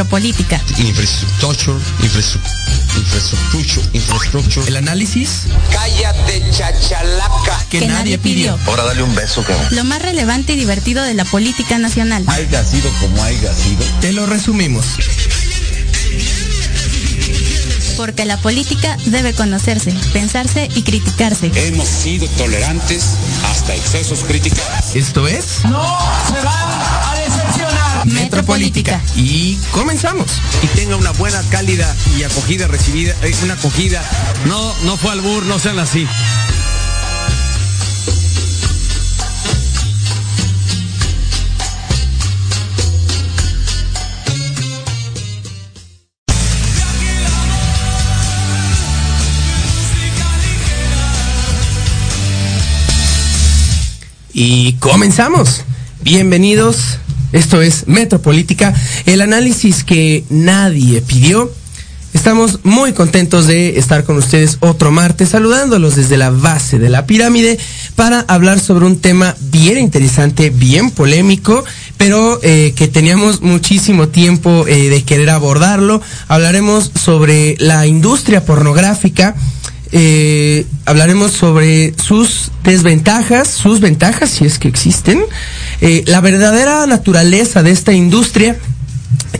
Metropolítica. Infrastructure, infrastructure, infrastructure. El análisis. Cállate, chachalaca. Que, nadie pidió. Ahora dale un beso, cabrón. Lo más relevante y divertido de la política nacional. Haya sido como haya sido. Te lo resumimos. Porque la política debe conocerse, pensarse y criticarse. Hemos sido tolerantes hasta excesos críticos. Esto es. ¡No se van a decepcionar! Metropolítica. Y comenzamos. Y tenga una buena, cálida y acogida recibida, eh, una acogida. No, no fue albur, no sean así. Y comenzamos. Bienvenidos. Esto es Metropolítica, el análisis que nadie pidió. Estamos muy contentos de estar con ustedes otro martes, saludándolos desde la base de la pirámide para hablar sobre un tema bien interesante, bien polémico, pero eh, que teníamos muchísimo tiempo eh, de querer abordarlo. Hablaremos sobre la industria pornográfica eh, hablaremos sobre sus desventajas, sus ventajas, si es que existen, eh, la verdadera naturaleza de esta industria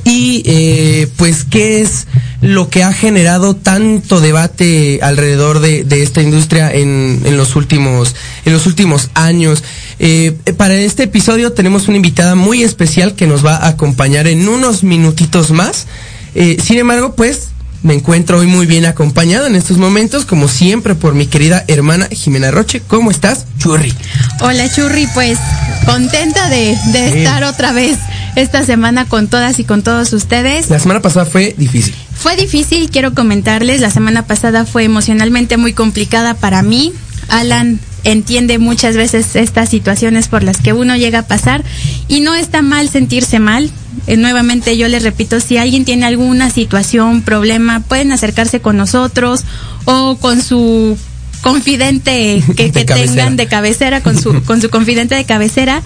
y eh, pues qué es lo que ha generado tanto debate alrededor de, esta industria en, en, los últimos en los últimos años. Eh, para este episodio tenemos una invitada muy especial que nos va a acompañar en unos minutitos más. Sin embargo, pues me encuentro hoy muy bien acompañado en estos momentos, como siempre, por mi querida hermana Jimena Roche. ¿Cómo estás, Churri? Hola, Churri, pues contenta de, estar otra vez esta semana con todas y con todos ustedes. La semana pasada fue difícil. Fue difícil, quiero comentarles. La semana pasada fue emocionalmente muy complicada para mí. Alan entiende muchas veces estas situaciones por las que uno llega a pasar y no está mal sentirse mal. Eh, nuevamente yo les repito, si alguien tiene alguna situación, problema, pueden acercarse con nosotros o con su confidente que, que tengan de cabecera, con su, con su confidente de cabecera,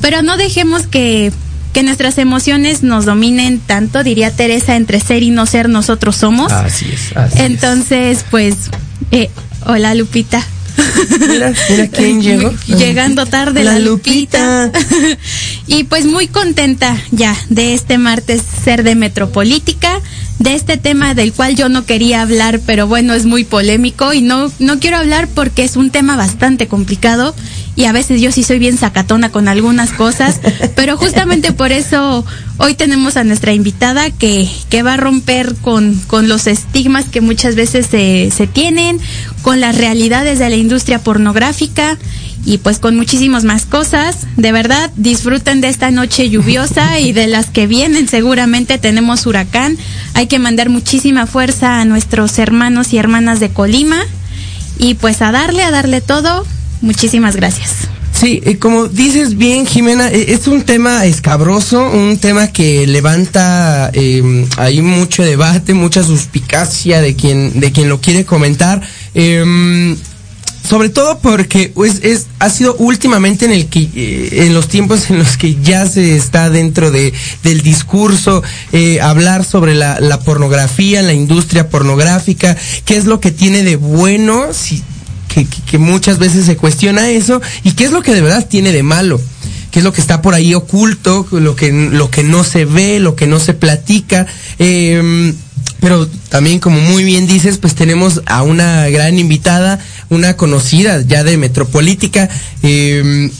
pero no dejemos que que nuestras emociones nos dominen tanto, diría Teresa, entre ser y no ser nosotros somos. Así es. Así Entonces, es. pues, eh, hola Lupita. Mira, mira quién llegó. Llegando tarde la, la Lupita. Lupita. y pues muy contenta ya de este martes ser de Metropolítica, de este tema del cual yo no quería hablar, pero bueno, es muy polémico y no, no quiero hablar porque es un tema bastante complicado y a veces yo sí soy bien sacatona con algunas cosas, pero justamente por eso hoy tenemos a nuestra invitada que, que va a romper con, con los estigmas que muchas veces se, se tienen, con las realidades de la industria pornográfica y pues con muchísimas más cosas. De verdad, disfruten de esta noche lluviosa y de las que vienen. Seguramente tenemos huracán. Hay que mandar muchísima fuerza a nuestros hermanos y hermanas de Colima. Y pues a darle, a darle todo. Muchísimas gracias. Sí, eh, como dices bien, Jimena, eh, es un tema escabroso, un tema que levanta eh, ahí mucho debate, mucha suspicacia de quien, de quien lo quiere comentar. Eh, sobre todo porque pues, es, ha sido últimamente en el que eh, en los tiempos en los que ya se está dentro de del discurso eh, hablar sobre la, la, pornografía la industria pornográfica qué es lo que tiene de bueno si, que, que, que, muchas veces se cuestiona eso y qué es lo que de verdad tiene de malo qué es lo que está por ahí oculto lo que lo que no se ve lo que no se platica eh, pero también como muy bien dices, pues tenemos a una gran invitada, una conocida ya de Metropolítica, eh,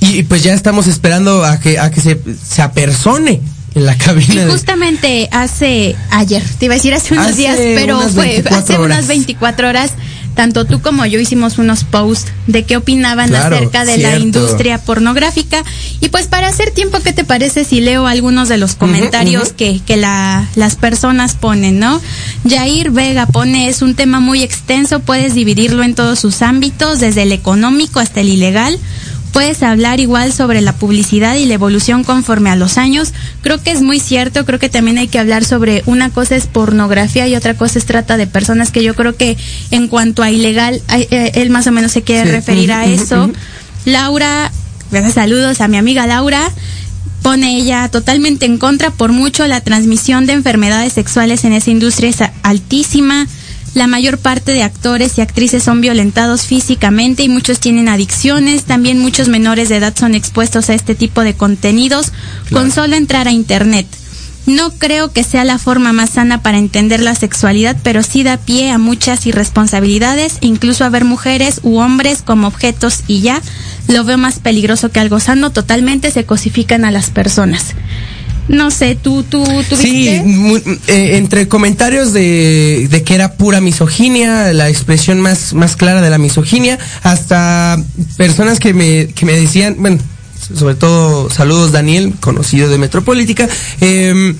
y pues ya estamos esperando a que, a que se, se apersone en la cabina. Y justamente de... hace ayer, te iba a decir hace unos hace días, pero fue hace horas. unas 24 horas tanto tú como yo hicimos unos posts de qué opinaban claro, acerca de cierto. la industria pornográfica. Y pues para hacer tiempo, ¿qué te parece si leo algunos de los comentarios uh -huh, uh -huh. que, que la, las personas ponen, no? Jair Vega pone, es un tema muy extenso, puedes dividirlo en todos sus ámbitos, desde el económico hasta el ilegal puedes hablar igual sobre la publicidad y la evolución conforme a los años. Creo que es muy cierto, creo que también hay que hablar sobre una cosa es pornografía y otra cosa es trata de personas que yo creo que en cuanto a ilegal, él más o menos se quiere sí. referir a eso. Uh -huh. Laura, saludos a mi amiga Laura. pone ella totalmente en contra. Por mucho, la transmisión de enfermedades sexuales en esa industria es altísima. La mayor parte de actores y actrices son violentados físicamente y muchos tienen adicciones. También muchos menores de edad son expuestos a este tipo de contenidos con solo entrar a Internet. No creo que sea la forma más sana para entender la sexualidad, pero sí da pie a muchas irresponsabilidades, incluso a ver mujeres u hombres como objetos y ya lo veo más peligroso que algo sano. Totalmente se cosifican a las personas. No sé, tú, tú, tú Sí, eh, entre comentarios de, de, que era pura misoginia, la expresión más, más clara de la misoginia, hasta personas que me, que me decían, bueno, sobre todo saludos Daniel, conocido de Metropolítica, eh,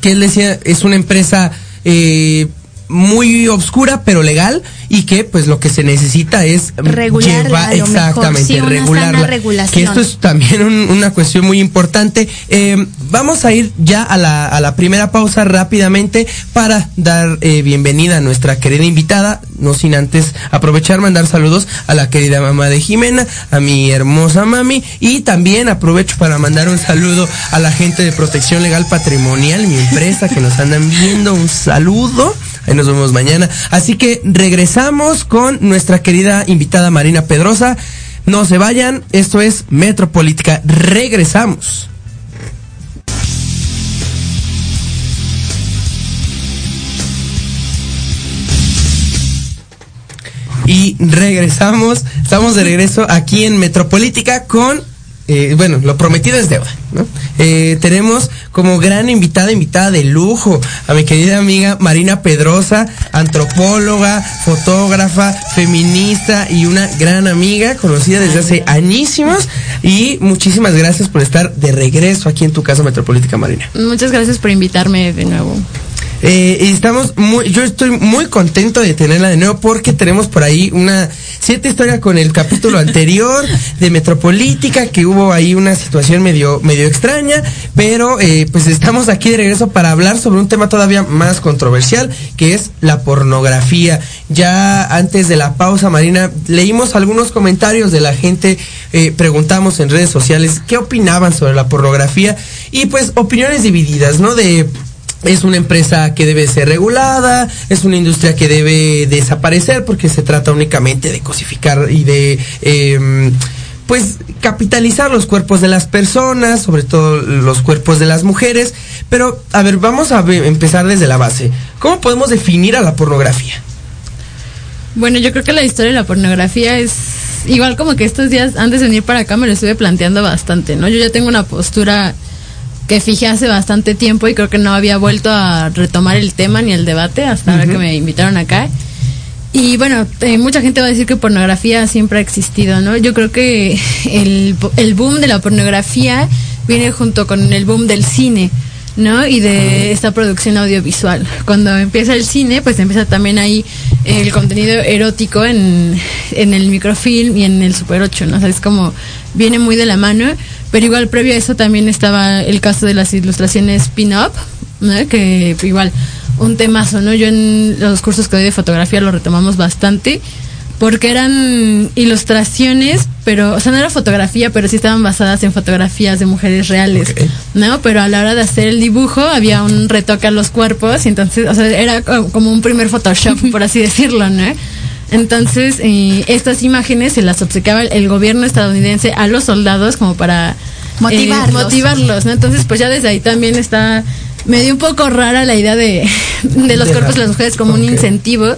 que él decía es una empresa eh, muy obscura pero legal y que pues lo que se necesita es llevar, exactamente sí, regularla. Que esto es también un, una cuestión muy importante. Eh, vamos a ir ya a la, a la primera pausa rápidamente para dar eh, bienvenida a nuestra querida invitada no sin antes aprovechar mandar saludos a la querida mamá de Jimena a mi hermosa mami y también aprovecho para mandar un saludo a la gente de protección legal patrimonial mi empresa que nos andan viendo. Un saludo Ahí nos vemos mañana. Así que regresamos con nuestra querida invitada Marina Pedrosa. No se vayan, esto es Metropolítica. Regresamos. Y regresamos, estamos de regreso aquí en Metropolítica con eh, bueno, lo prometido es deuda, ¿no? Eh, tenemos como gran invitada, invitada de lujo, a mi querida amiga Marina Pedrosa, antropóloga, fotógrafa, feminista y una gran amiga, conocida desde hace añísimos. Y muchísimas gracias por estar de regreso aquí en tu casa metropolitana, Marina. Muchas gracias por invitarme de nuevo. Eh, estamos muy, yo estoy muy contento de tenerla de nuevo porque tenemos por ahí una cierta historia con el capítulo anterior de Metropolítica, que hubo ahí una situación medio, medio extraña, pero eh, pues estamos aquí de regreso para hablar sobre un tema todavía más controversial, que es la pornografía. Ya antes de la pausa, Marina, leímos algunos comentarios de la gente, eh, preguntamos en redes sociales qué opinaban sobre la pornografía y pues opiniones divididas, ¿no? De es una empresa que debe ser regulada, es una industria que debe desaparecer porque se trata únicamente de cosificar y de... Eh, pues capitalizar los cuerpos de las personas, sobre todo los cuerpos de las mujeres. Pero, a ver, vamos a empezar desde la base. ¿Cómo podemos definir a la pornografía? Bueno, yo creo que la historia de la pornografía es igual como que estos días antes de venir para acá me lo estuve planteando bastante, ¿no? Yo ya tengo una postura que fijé hace bastante tiempo y creo que no había vuelto a retomar el tema ni el debate hasta ahora que me invitaron acá. Y bueno, eh, mucha gente va a decir que pornografía siempre ha existido, ¿no? Yo creo que el, el boom de la pornografía viene junto con el boom del cine. ¿No? Y de esta producción audiovisual. Cuando empieza el cine, pues empieza también ahí el contenido erótico en, en el microfilm y en el Super 8, ¿no? O sea, es como viene muy de la mano, pero igual previo a eso también estaba el caso de las ilustraciones pin-up, ¿no? Que igual un temazo, ¿no? Yo en los cursos que doy de fotografía lo retomamos bastante porque eran ilustraciones, pero, o sea, no era fotografía, pero sí estaban basadas en fotografías de mujeres reales, ¿no? Pero a la hora de hacer el dibujo había un retoque a los cuerpos y entonces, o sea, era como un primer Photoshop, por así decirlo, ¿no? Entonces, eh, estas imágenes se las obsequiaba el gobierno estadounidense a los soldados como para motivarlos. Eh, motivarlos, ¿no? Entonces, pues ya desde ahí también está medio un poco rara la idea de, de los cuerpos de las mujeres como un incentivo.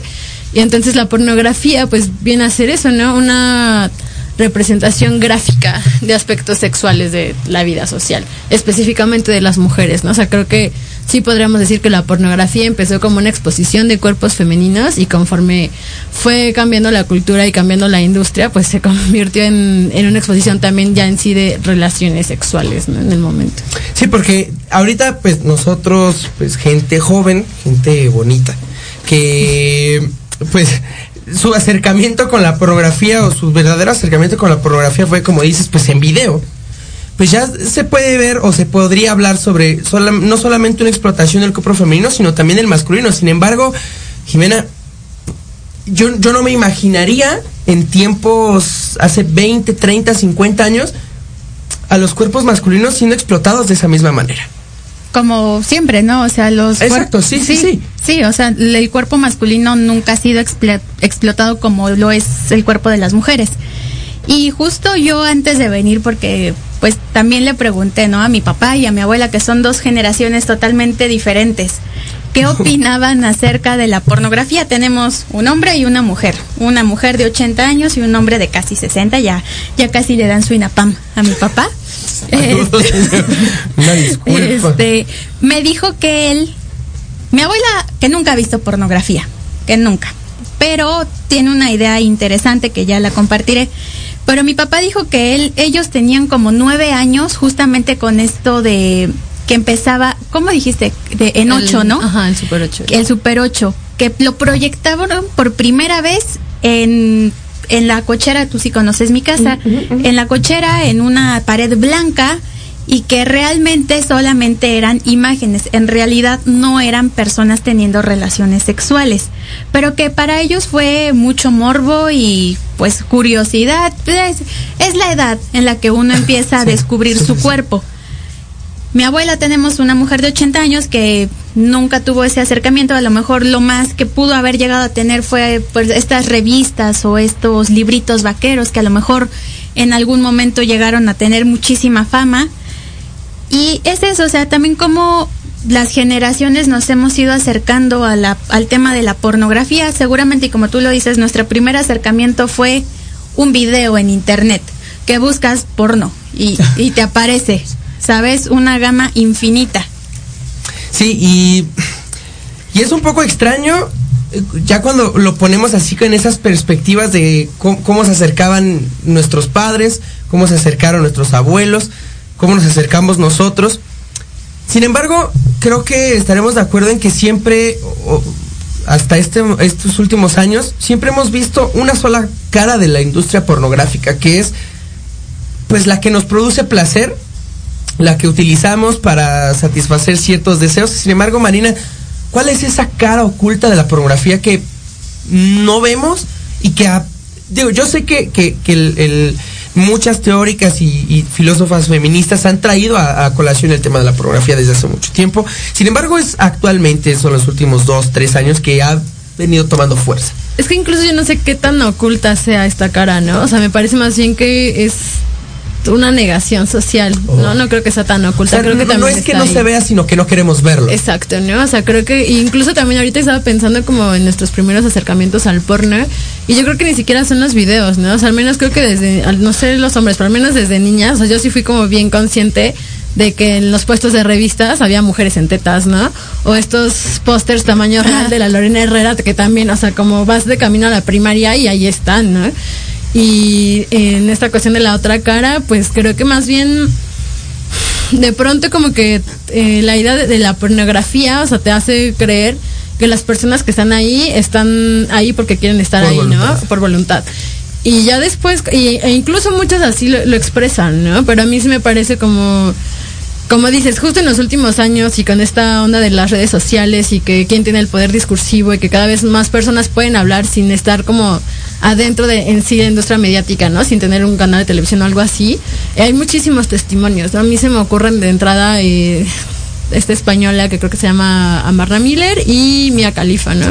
Y entonces la pornografía pues viene a ser eso, ¿no? Una representación gráfica de aspectos sexuales de la vida social, específicamente de las mujeres, ¿no? O sea, creo que sí podríamos decir que la pornografía empezó como una exposición de cuerpos femeninos y conforme fue cambiando la cultura y cambiando la industria, pues se convirtió en, en una exposición también ya en sí de relaciones sexuales, ¿no? En el momento. Sí, porque ahorita pues nosotros, pues gente joven, gente bonita, que pues su acercamiento con la pornografía o su verdadero acercamiento con la pornografía fue como dices pues en video pues ya se puede ver o se podría hablar sobre no solamente una explotación del cuerpo femenino sino también el masculino sin embargo Jimena yo, yo no me imaginaría en tiempos hace 20, 30, 50 años a los cuerpos masculinos siendo explotados de esa misma manera. Como siempre, ¿no? O sea, los Exacto, sí, sí, sí. Sí, o sea, el cuerpo masculino nunca ha sido explo- explotado como lo es el cuerpo de las mujeres. Y justo yo antes de venir, porque pues también le pregunté, ¿no? A mi papá y a mi abuela, que son dos generaciones totalmente diferentes. ¿Qué opinaban acerca de la pornografía? Tenemos un hombre y una mujer. Una mujer de 80 años y un hombre de casi 60. Ya, ya casi le dan su INAPAM a mi papá. Este- Una disculpa. este, me dijo que él, mi abuela, que nunca ha visto pornografía, que nunca, pero tiene una idea interesante que ya la compartiré. Pero mi papá dijo que él, ellos tenían como nueve años justamente con esto de que empezaba, ¿cómo dijiste? De, en El- ocho, ¿no? Ajá, el Super 8. el Super 8, que lo proyectaban por primera vez en, en la cochera, tú sí conoces mi casa, en la cochera, en una pared blanca, y que realmente solamente eran imágenes, en realidad no eran personas teniendo relaciones sexuales, pero que para ellos fue mucho morbo y pues curiosidad, pues, es la edad en la que uno empieza a descubrir su cuerpo. Mi abuela tenemos una mujer de 80 años que nunca tuvo ese acercamiento, a lo mejor lo más que pudo haber llegado a tener fue pues estas revistas o estos libritos vaqueros que a lo mejor en algún momento llegaron a tener muchísima fama. Y es eso, o sea, también como las generaciones nos hemos ido acercando a la, al tema de la pornografía, seguramente y como tú lo dices, nuestro primer acercamiento fue un video en internet, que buscas porno y, y te aparece, ¿sabes? Una gama infinita. Sí, y, y es un poco extraño eh, ya cuando lo ponemos así con esas perspectivas de cómo, cómo se acercaban nuestros padres, cómo se acercaron nuestros abuelos, cómo nos acercamos nosotros. Sin embargo, creo que estaremos de acuerdo en que siempre, hasta este, estos últimos años, siempre hemos visto una sola cara de la industria pornográfica, que es pues la que nos produce placer, la que utilizamos para satisfacer ciertos deseos. Sin embargo, Marina, ¿cuál es esa cara oculta de la pornografía que no vemos y que, a- digo, yo sé que, que- que el- muchas teóricas y, filósofas feministas han traído a, a colación el tema de la pornografía desde hace mucho tiempo. Sin embargo, es actualmente, son los últimos dos, tres años que ha venido tomando fuerza. Es que incluso yo no sé qué tan oculta sea esta cara, ¿no? O sea, me parece más bien que es una negación social. No, no creo que sea tan O oculta. sea, creo que no, también no es que no ahí. se vea, sino que no queremos verlo. Exacto, ¿no? O sea, creo que incluso también ahorita estaba pensando como en nuestros primeros acercamientos al porno y yo creo que ni siquiera son los videos, ¿no? O sea, al menos creo que desde, no sé los hombres, pero al menos desde niñas, o sea, yo sí fui como bien consciente de que en los puestos de revistas había mujeres en tetas, ¿no? O estos pósters tamaño real de la Lorena Herrera, que también, o sea, como vas de camino a la primaria y ahí están, ¿no? Y en esta cuestión de la otra cara, pues creo que más bien de pronto como que eh, la idea de, de la pornografía, o sea, te hace creer que las personas que están ahí están ahí porque quieren estar Por ahí, voluntad. ¿no? Por voluntad. Y ya después, y, e incluso muchos así lo, lo expresan, ¿no? Pero a mí sí me parece como, como dices, justo en los últimos años y con esta onda de las redes sociales y que quién tiene el poder discursivo y que cada vez más personas pueden hablar sin estar como adentro de en sí la industria mediática, ¿no? Sin tener un canal de televisión o algo así. Hay muchísimos testimonios, ¿no? A mí se me ocurren de entrada eh, esta española que creo que se llama Amarna Miller y Mia Khalifa, ¿no?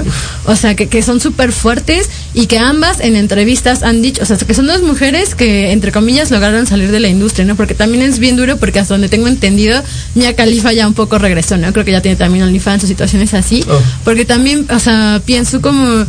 O sea, que, que son súper fuertes y que ambas en entrevistas han dicho, o sea, que son dos mujeres que, entre comillas, lograron salir de la industria, ¿no? Porque también es bien duro porque hasta donde tengo entendido, Mia Khalifa ya un poco regresó, ¿no? Creo que ya tiene también OnlyFans o situaciones así. Oh. Porque también, o sea, pienso como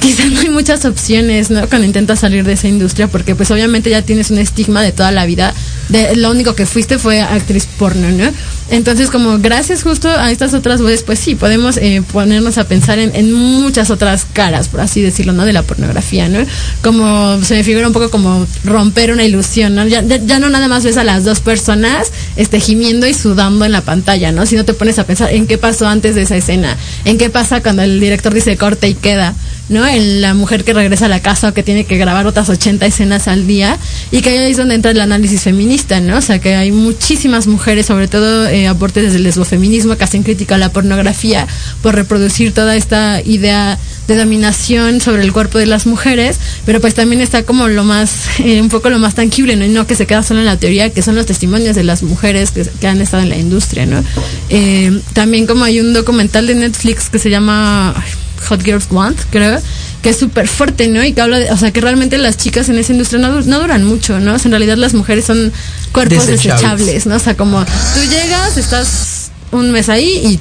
quizás no hay muchas opciones, ¿no? Cuando intentas salir de esa industria, porque pues obviamente ya tienes un estigma de toda la vida. De, lo único que fuiste fue actriz porno, ¿no? Entonces, como gracias justo a estas otras voces, pues sí, podemos eh, ponernos a pensar en, en muchas otras caras, por así decirlo, ¿no? De la pornografía, ¿no? Como se me figura un poco como romper una ilusión, ¿no? Ya, ya, no nada más ves a las dos personas este, gimiendo y sudando en la pantalla, ¿no? Si no te pones a pensar en qué pasó antes de esa escena, en qué pasa cuando el director dice corte y queda, ¿no? En la mujer que regresa a la casa o que tiene que grabar otras 80 escenas al día y que ahí es donde entra el análisis feminista, ¿no? O sea, que hay muchísimas mujeres, sobre todo eh, aportes desde el lesbofeminismo, que hacen crítica a la pornografía por reproducir toda esta idea de dominación sobre el cuerpo de las mujeres, pero pues también está como lo más, eh, un poco lo más tangible, ¿no? No que se queda solo en la teoría, que son los testimonios de las mujeres que, que han estado en la industria, ¿no? Eh, también como hay un documental de Netflix que se llama Hot Girls Want, creo, que es súper fuerte, ¿no? Y que habla de, o sea, que realmente las chicas en esa industria no, no duran mucho, ¿no? O sea, en realidad las mujeres son cuerpos Desechables. desechables, ¿no? O sea, como tú llegas, estás un mes ahí y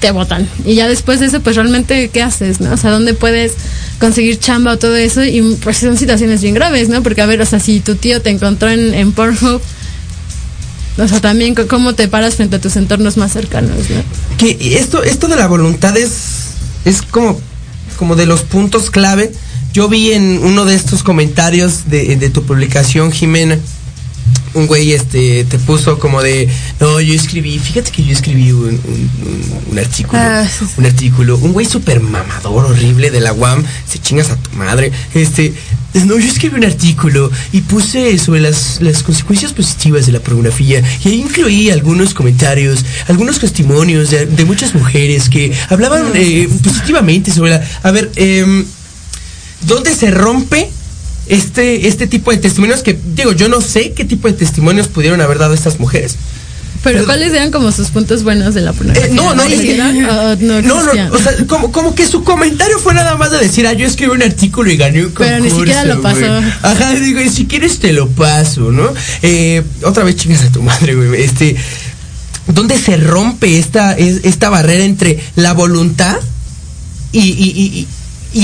te votan. Y ya después de eso, pues realmente, ¿qué haces, no? O sea, ¿dónde puedes conseguir chamba o todo eso? Y pues son situaciones bien graves, ¿no? Porque, a ver, o sea, si tu tío te encontró en, en Pornhub, o sea, también cómo te paras frente a tus entornos más cercanos, ¿no? que esto, esto de la voluntad es, es como, como de los puntos clave. Yo vi en uno de estos comentarios de, de tu publicación, Jimena, un güey este te puso como de no yo escribí fíjate que yo escribí un, un- un- un artículo Ah, sí, sí. un artículo un güey súper mamador horrible de la UAM se chingas a tu madre este no yo escribí un artículo y puse sobre las, las consecuencias positivas de la pornografía y ahí incluí algunos comentarios algunos testimonios de, muchas mujeres que hablaban eh, positivamente sobre la a ver em, ¿dónde se rompe este, este tipo de testimonios? Que digo, yo no sé qué tipo de testimonios pudieron haber dado estas mujeres. Pero, Pero- ¿cuáles eran como sus puntos buenos de la Eh, pornografía? no, no. ¿O no, no, no, o sea, como, como que su comentario fue nada más de decir, ah, yo escribí un artículo y gané un Pero ni concurso, siquiera lo pasó. güey. Ajá, digo, y si quieres te lo paso, ¿no? Eh, otra vez chingas a tu madre, güey. Este, ¿dónde se rompe esta, es- esta barrera entre la voluntad y, y- y- y-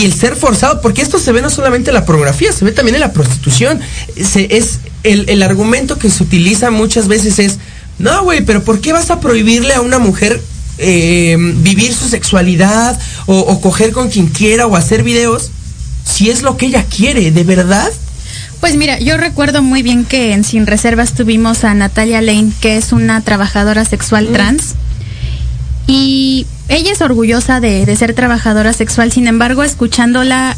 y el ser forzado, porque esto se ve no solamente en la pornografía, se ve también en la prostitución. Se, es el, el argumento que se utiliza muchas veces es, no, güey, pero ¿por qué vas a prohibirle a una mujer eh, vivir su sexualidad o, o coger con quien quiera o hacer videos si es lo que ella quiere, de verdad? Pues mira, yo recuerdo muy bien que en Sin Reservas tuvimos a Natalia Lane, que es una trabajadora sexual trans. Y ella es orgullosa de, de ser trabajadora sexual, sin embargo, escuchándola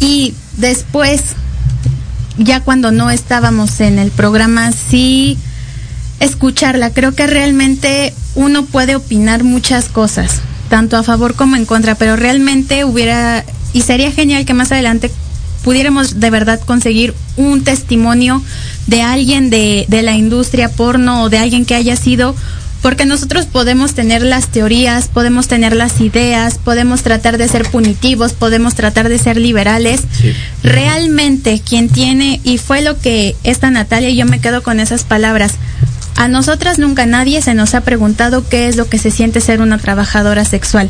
y después, ya cuando no estábamos en el programa, sí escucharla. Creo que realmente uno puede opinar muchas cosas, tanto a favor como en contra, pero realmente hubiera, y sería genial que más adelante pudiéramos de verdad conseguir un testimonio de alguien de, de la industria porno o de alguien que haya sido porque nosotros podemos tener las teorías, podemos tener las ideas, podemos tratar de ser punitivos, podemos tratar de ser liberales. Sí. Realmente quien tiene, y fue lo que esta Natalia, y yo me quedo con esas palabras, a nosotras nunca nadie se nos ha preguntado qué es lo que se siente ser una trabajadora sexual.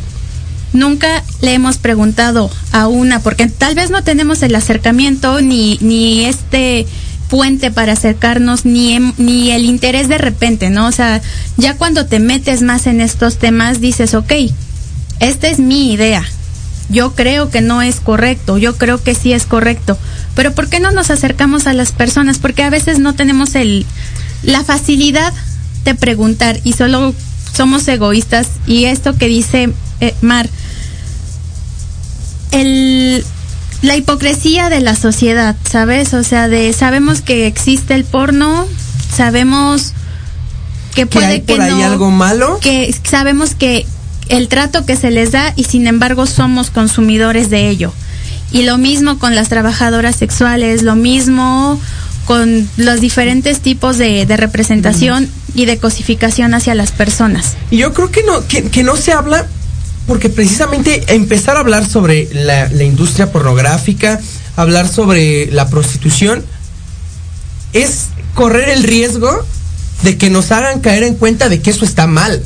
Nunca le hemos preguntado a una, porque tal vez no tenemos el acercamiento ni, ni este puente para acercarnos, ni, ni el interés de repente, ¿no? O sea, ya cuando te metes más en estos temas, dices, ok, esta es mi idea. Yo creo que no es correcto, yo creo que sí es correcto. Pero ¿por qué no nos acercamos a las personas? Porque a veces no tenemos el, la facilidad de preguntar y solo somos egoístas. Y esto que dice eh, Mar, el, la hipocresía de la sociedad, ¿sabes? O sea, de sabemos que existe el porno, sabemos que ¿Que puede hay que por ahí no, algo malo? que sabemos que el trato que se les da y sin embargo somos consumidores de ello. Y lo mismo con las trabajadoras sexuales, lo mismo con los diferentes tipos de, de representación y de cosificación hacia las personas. Yo creo que no, que, que no se habla porque precisamente empezar a hablar sobre la, la industria pornográfica, hablar sobre la prostitución, es correr el riesgo de que nos hagan caer en cuenta de que eso está mal.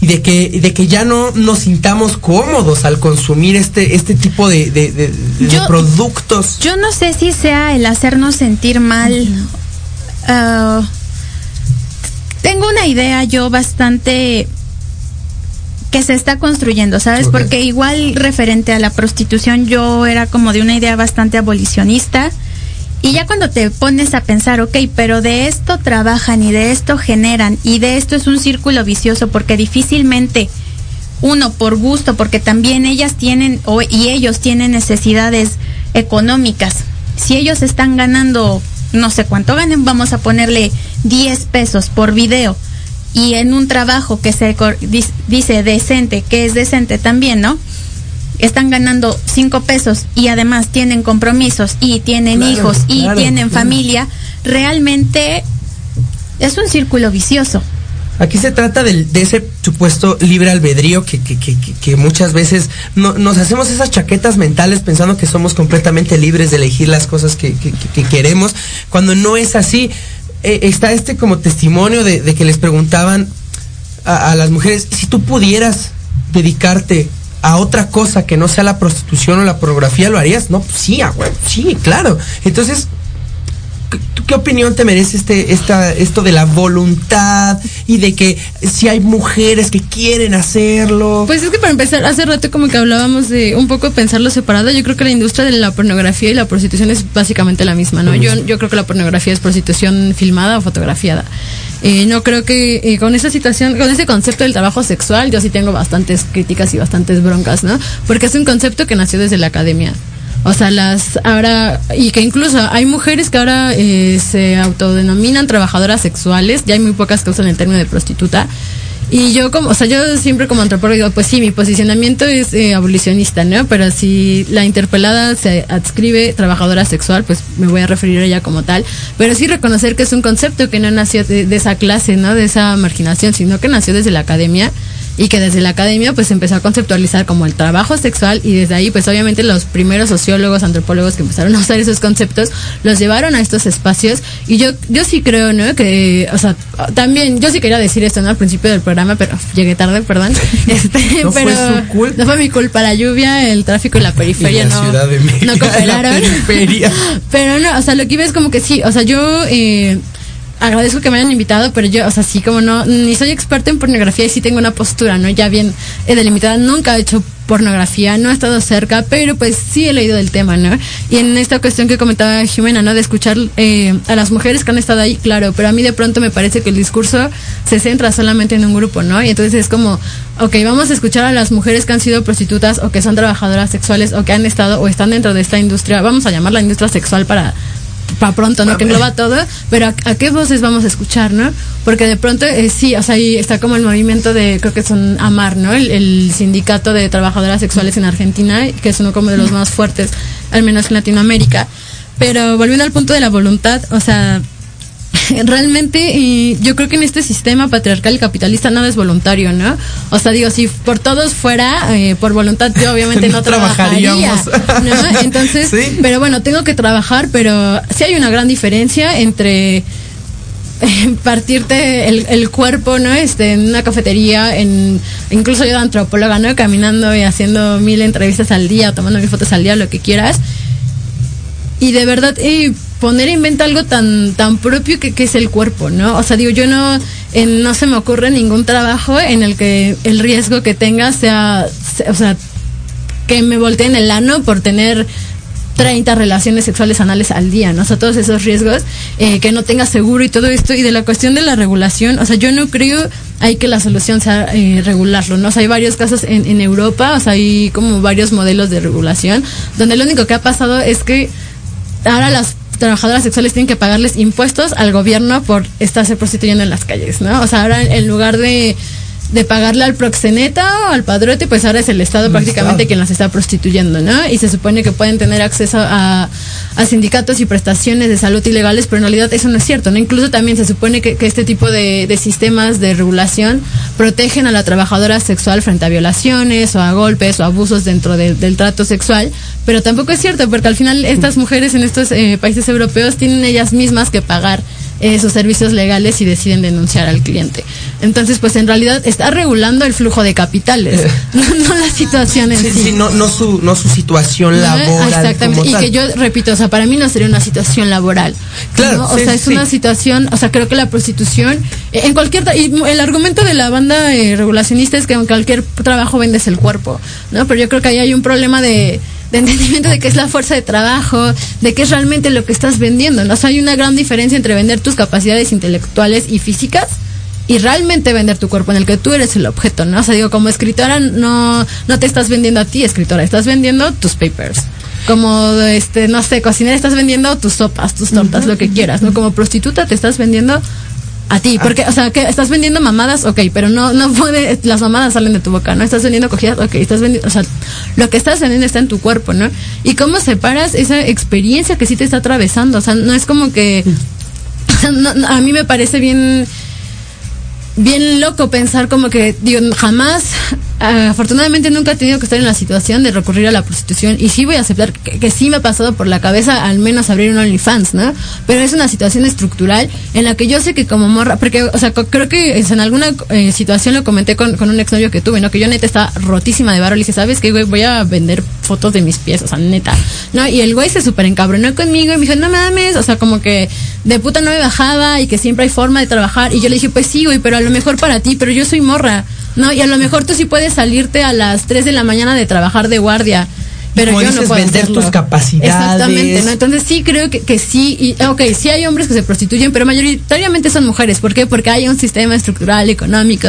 Y de que, de que ya no nos sintamos cómodos al consumir este, este tipo de, de- de- de Yo- productos. Yo no sé si sea el hacernos sentir mal. ah, tengo una idea yo bastante que se está construyendo, ¿sabes? Porque igual referente a la prostitución yo era como de una idea bastante abolicionista. Y ya cuando te pones a pensar, ok, pero de esto trabajan y de esto generan y de esto es un círculo vicioso porque difícilmente uno por gusto, porque también ellas tienen o, y ellos tienen necesidades económicas. Si ellos están ganando, no sé cuánto ganen, vamos a ponerle 10 pesos por video y en un trabajo que se dice decente, que es decente también, ¿no? Están ganando 5 pesos y además tienen compromisos y tienen hijos y tienen familia, realmente es un círculo vicioso. Aquí se trata de, de ese supuesto libre albedrío que, que, que, que muchas veces no, nos hacemos esas chaquetas mentales pensando que somos completamente libres de elegir las cosas que, queremos, cuando no es así. Eh, está este como testimonio de, de que les preguntaban a, a, las mujeres, si tú pudieras dedicarte a otra cosa que no sea la prostitución o la pornografía, ¿lo harías? No, pues sí, sí, claro. Entonces, qué opinión te merece este, esta, esto de la voluntad y de que si hay mujeres que quieren hacerlo? Pues es que para empezar, hace rato como que hablábamos de un poco pensarlo separado, yo creo que la industria de la pornografía y la prostitución es básicamente la misma, ¿no? Yo, yo creo que la pornografía es prostitución filmada o fotografiada. Eh, no creo que eh, con esa situación, con ese concepto del trabajo sexual, yo sí tengo bastantes críticas y bastantes broncas, ¿no? Porque es un concepto que nació desde la academia. O sea, las ahora, y que incluso hay mujeres que ahora eh, se autodenominan trabajadoras sexuales, ya hay muy pocas que usan el término de prostituta. Y yo como, o sea, yo siempre como antropólogo digo, pues sí, mi posicionamiento es eh, abolicionista, ¿no? Pero si la interpelada se adscribe trabajadora sexual, pues me voy a referir a ella como tal. Pero sí reconocer que es un concepto que no nació de, de esa clase, ¿no? De esa marginación, sino que nació desde la academia y que desde la academia pues empezó a conceptualizar como el trabajo sexual y desde ahí pues obviamente los primeros sociólogos, antropólogos que empezaron a usar esos conceptos los llevaron a estos espacios y yo yo sí creo, ¿no? Que o sea, también yo sí quería decir esto, ¿no? Al principio del programa, pero llegué tarde, perdón. Este, no pero fue su culpa. no fue mi culpa la lluvia, el tráfico y la periferia y la no de no cooperaron. pero no, o sea, lo que iba es como que sí, o sea, yo eh, agradezco que me hayan invitado, pero yo, o sea, sí, como no, ni soy experta en pornografía y sí tengo una postura, ¿no? Ya bien eh, delimitada, nunca he hecho pornografía, no he estado cerca, pero pues sí he leído del tema, ¿no? Y en esta cuestión que comentaba Jimena, ¿no? De escuchar eh, a las mujeres que han estado ahí, claro, pero a mí de pronto me parece que el discurso se centra solamente en un grupo, ¿no? Y entonces es como, ok, vamos a escuchar a las mujeres que han sido prostitutas o que son trabajadoras sexuales o que han estado o están dentro de esta industria, vamos a llamarla industria sexual para para pronto, ¿no? Que engloba todo, pero a, a, qué voces vamos a escuchar, ¿no? Porque de pronto eh, sí, o sea, ahí está como el movimiento de, creo que son AMAR, ¿no? El, el, sindicato de trabajadoras sexuales en Argentina, que es uno como de los más fuertes, al menos en Latinoamérica. Pero volviendo al punto de la voluntad, o sea, realmente yo creo que en este sistema patriarcal y capitalista nada es voluntario, ¿no? O sea, digo, si por todos fuera, eh, por voluntad, yo obviamente no, No trabajaría. Entonces, Sí. pero bueno, tengo que trabajar, pero sí hay una gran diferencia entre eh, partirte el, el cuerpo, ¿no? Este, en una cafetería, en incluso yo de antropóloga, ¿no? Caminando y haciendo mil entrevistas al día, tomando mil fotos al día, lo que quieras. Y de verdad, eh, poner en venta algo tan, tan propio que, que es el cuerpo, ¿no? O sea, digo, yo no, eh, no se me ocurre ningún trabajo en el que el riesgo que tenga sea, se- o sea, que me volteen el ano por tener 30 relaciones sexuales anales al día, ¿no? O sea, todos esos riesgos, eh, que no tenga seguro y todo esto. Y de la cuestión de la regulación, o sea, yo no creo hay que la solución sea eh, regularlo, ¿no? O sea, hay varios casos en, en Europa, o sea, hay como varios modelos de regulación, donde lo único que ha pasado es que ahora las trabajadoras sexuales tienen que pagarles impuestos al gobierno por estarse prostituyendo en las calles, ¿no? O sea, ahora en lugar de, de pagarle al proxeneta o al padrote, pues ahora es el Estado El prácticamente Estado. quien las está prostituyendo, ¿no? Y se supone que pueden tener acceso a, a sindicatos y prestaciones de salud ilegales, pero en realidad eso no es cierto, ¿no? Incluso también se supone que, que este tipo de, de sistemas de regulación protegen a la trabajadora sexual frente a violaciones o a golpes o abusos dentro de- del trato sexual, pero tampoco es cierto, porque al final estas mujeres en estos eh, países europeos tienen ellas mismas que pagar eh, sus servicios legales y deciden denunciar al cliente. Entonces, pues en realidad está regulando el flujo de capitales, no, no la situación en Sí, sí. sí, no, no, su, no su situación laboral. Exactamente. como Y tal. que yo repito, o sea, para mí no sería una situación laboral. Claro, ¿no? O sí, sea, es sí. una situación, o sea, creo que la prostitución, eh, en cualquier, y el argumento de la banda eh, regulacionista es que en cualquier trabajo vendes el cuerpo, ¿no? Pero yo creo que ahí hay un problema de, de entendimiento de qué es la fuerza de trabajo, de qué es realmente lo que estás vendiendo, ¿no? O sea, hay una gran diferencia entre vender tus capacidades intelectuales y físicas y realmente vender tu cuerpo en el que tú eres el objeto, ¿no? O sea, digo, como escritora no, no te estás vendiendo a ti, escritora, estás vendiendo tus papers. Como, este, no sé, cocinera, estás vendiendo tus sopas, tus tortas, lo que quieras, ¿no? Como prostituta te estás vendiendo a ti, porque, o sea, que estás vendiendo mamadas, ok, pero no, no puede, las mamadas salen de tu boca, ¿no? Estás vendiendo cogidas, ok, estás vendiendo, o sea, lo que estás vendiendo está en tu cuerpo, ¿no? Y cómo separas esa experiencia que sí te está atravesando, o sea, no es como que, no, no, a mí me parece bien, bien loco pensar como que, digo, jamás, ah, afortunadamente nunca he tenido que estar en la situación de recurrir a la prostitución y sí voy a aceptar que, sí me ha pasado por la cabeza al menos abrir un OnlyFans, ¿no? Pero es una situación estructural en la que yo sé que como morra, porque, o sea, creo que en alguna eh, situación lo comenté con, con un exnovio que tuve, ¿no? Que yo neta estaba rotísima de barro, le dije, ¿sabes qué, güey? Voy a vender fotos de mis pies, o sea, neta, ¿no? Y el güey se súper encabronó conmigo y me dijo, no mames, o sea, como que de puta no me bajaba y que siempre hay forma de trabajar. Y yo le dije, pues sí, güey, pero a lo mejor para ti, pero yo soy morra, ¿no? Y a lo mejor tú sí puedes salirte a las 3 de la mañana de trabajar de guardia. Pero como yo no puedo vender hacerlo. tus capacidades. Exactamente, ¿no? Entonces sí creo que, que sí, y, ok, sí hay hombres que se prostituyen, pero mayoritariamente son mujeres. ¿Por qué? Porque hay un sistema estructural, económico,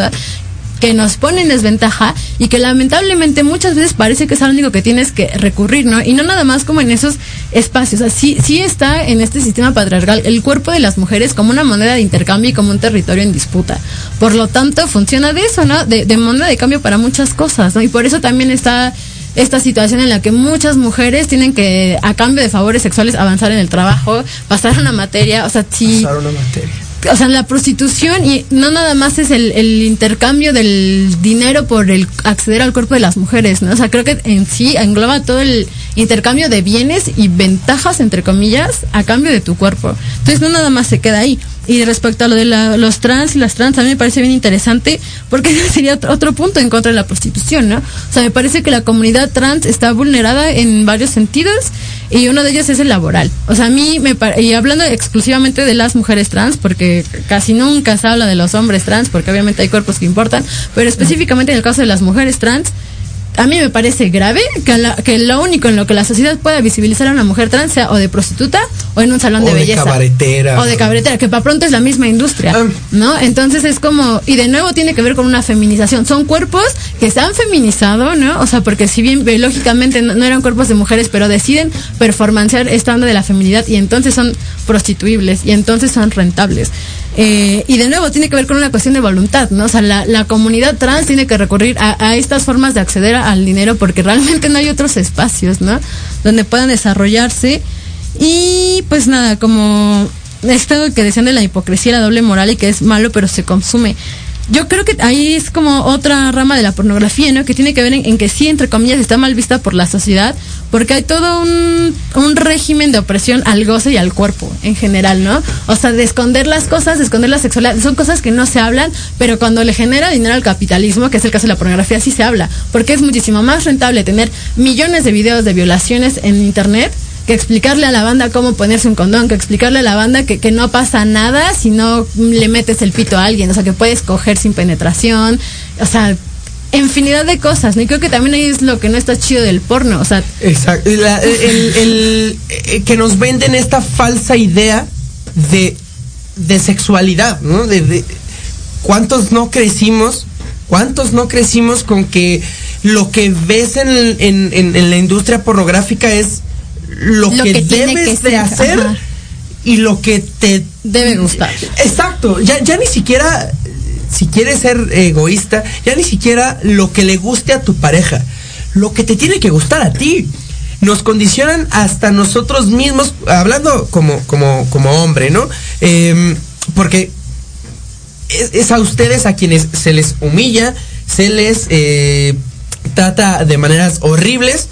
que nos pone en desventaja y que lamentablemente muchas veces parece que es al único que tienes que recurrir, ¿no? Y no nada más como en esos espacios. O sea, sí, sí está en este sistema patriarcal el cuerpo de las mujeres como una moneda de intercambio y como un territorio en disputa. Por lo tanto, funciona de eso, ¿no? De, de moneda de cambio para muchas cosas, ¿no? Y por eso también está esta situación en la que muchas mujeres tienen que, a cambio de favores sexuales, avanzar en el trabajo, pasar una materia, o sea, sí Pasar una materia. O sea, la prostitución y no nada más es el, el intercambio del dinero por el acceder al cuerpo de las mujeres, ¿no? O sea, creo que en sí engloba todo el intercambio de bienes y ventajas, entre comillas, a cambio de tu cuerpo. Entonces, no nada más se queda ahí. Y respecto a lo de la- los trans y las trans, a mí me parece bien interesante porque sería otro, punto en contra de la prostitución, ¿no? O sea, me parece que la comunidad trans está vulnerada en varios sentidos y uno de ellos es el laboral. O sea, a mí me y hablando exclusivamente de las mujeres trans, porque casi nunca se habla de los hombres trans, porque obviamente hay cuerpos que importan, pero específicamente en el caso de las mujeres trans, a mí me parece grave que, la- que lo único en lo que la sociedad pueda visibilizar a una mujer trans sea o de prostituta o en un salón O de de belleza. cabaretera. O de cabaretera, que para pronto es la misma industria. Ah. ¿No? Entonces es como, y de nuevo tiene que ver con una feminización. Son cuerpos que se han feminizado, ¿no? O sea, porque si bien biológicamente no, no eran cuerpos de mujeres, pero deciden performancear esta onda de la feminidad y entonces son prostituibles y entonces son rentables. Eh, y de nuevo tiene que ver con una cuestión de voluntad, ¿no? O sea, la, la comunidad trans tiene que recurrir a, estas formas de acceder al dinero porque realmente no hay otros espacios, ¿no? Donde puedan desarrollarse. Y pues nada, como esto que decían de la hipocresía, la doble moral y que es malo pero se consume. Yo creo que ahí es como otra rama de la pornografía, ¿no? Que tiene que ver en, que sí, entre comillas, está mal vista por la sociedad, porque hay todo un, un régimen de opresión al goce y al cuerpo en general, ¿no? O sea, de esconder las cosas, de esconder la sexualidad, son cosas que no se hablan, pero cuando le genera dinero al capitalismo, que es el caso de la pornografía, sí se habla, porque es muchísimo más rentable tener millones de videos de violaciones en internet que explicarle a la banda cómo ponerse un condón, que explicarle a la banda que, no pasa nada si no le metes el pito a alguien, o sea, que puedes coger sin penetración, o sea, infinidad de cosas, ¿no? Y creo que también ahí es lo que no está chido del porno, o sea, Exacto. El, eh, que nos venden esta falsa idea de, de sexualidad, ¿no? De, ¿Cuántos no crecimos? ¿Cuántos no crecimos con que lo que ves en- en la industria pornográfica es lo, Lo que, debes que de hacer ajá. y lo que te Debe gustar. Exacto, ya, ya ni siquiera, si quieres ser egoísta, ya ni siquiera lo que le guste a tu pareja, lo que te tiene que gustar a ti. Nos condicionan hasta nosotros mismos, hablando como, como, como hombre, ¿no? Em, porque es, es a ustedes a quienes se les humilla, se les eh, trata de maneras horribles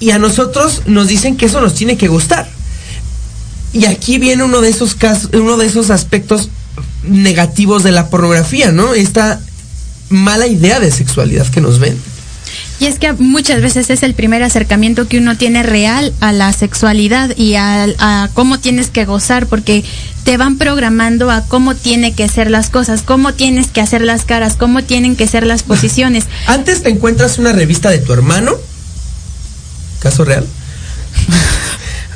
y a nosotros nos dicen que eso nos tiene que gustar. Y aquí viene uno de esos casos, uno de esos aspectos negativos de la pornografía, ¿no? Esta mala idea de sexualidad que nos ven. Y es que muchas veces es el primer acercamiento que uno tiene real a la sexualidad y a, a cómo tienes que gozar, porque te van programando a cómo tiene que ser las cosas, cómo tienes que hacer las caras, cómo tienen que ser las posiciones. Antes te encuentras una revista de tu hermano, caso real.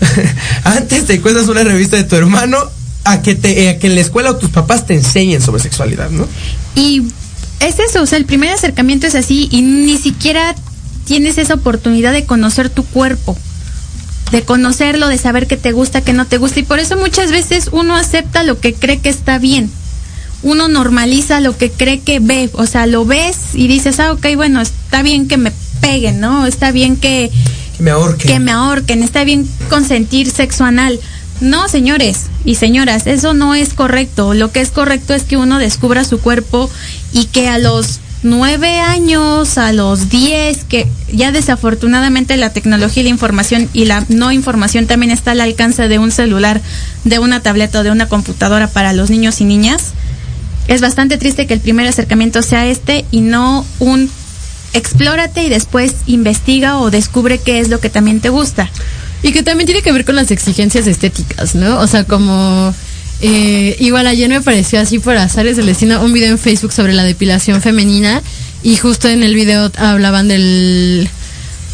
Antes te encuentras una revista de tu hermano a que te a que en la escuela o tus papás te enseñen sobre sexualidad, ¿no? Y es eso, o sea, el primer acercamiento es así y ni siquiera tienes esa oportunidad de conocer tu cuerpo, de conocerlo, de saber qué te gusta, qué no te gusta y por eso muchas veces uno acepta lo que cree que está bien. Uno normaliza lo que cree que ve, o sea, lo ves y dices, ah, ok, bueno, está bien que me peguen, ¿no? Está bien Que me ahorquen. que me ahorquen, está bien consentir sexo anal. No, señores y señoras, eso no es correcto. Lo que es correcto es que uno descubra su cuerpo y que a los nueve años, a los diez, que ya desafortunadamente la tecnología y la información y la no información también está al alcance de un celular, de una tableta o de una computadora para los niños y niñas. Es bastante triste que el primer acercamiento sea este y no un explórate y después investiga o descubre qué es lo que también te gusta. Y que también tiene que ver con las exigencias estéticas, ¿no? O sea, como eh, igual ayer me pareció así por azares del destino un video en Facebook sobre la depilación femenina y justo en el video hablaban del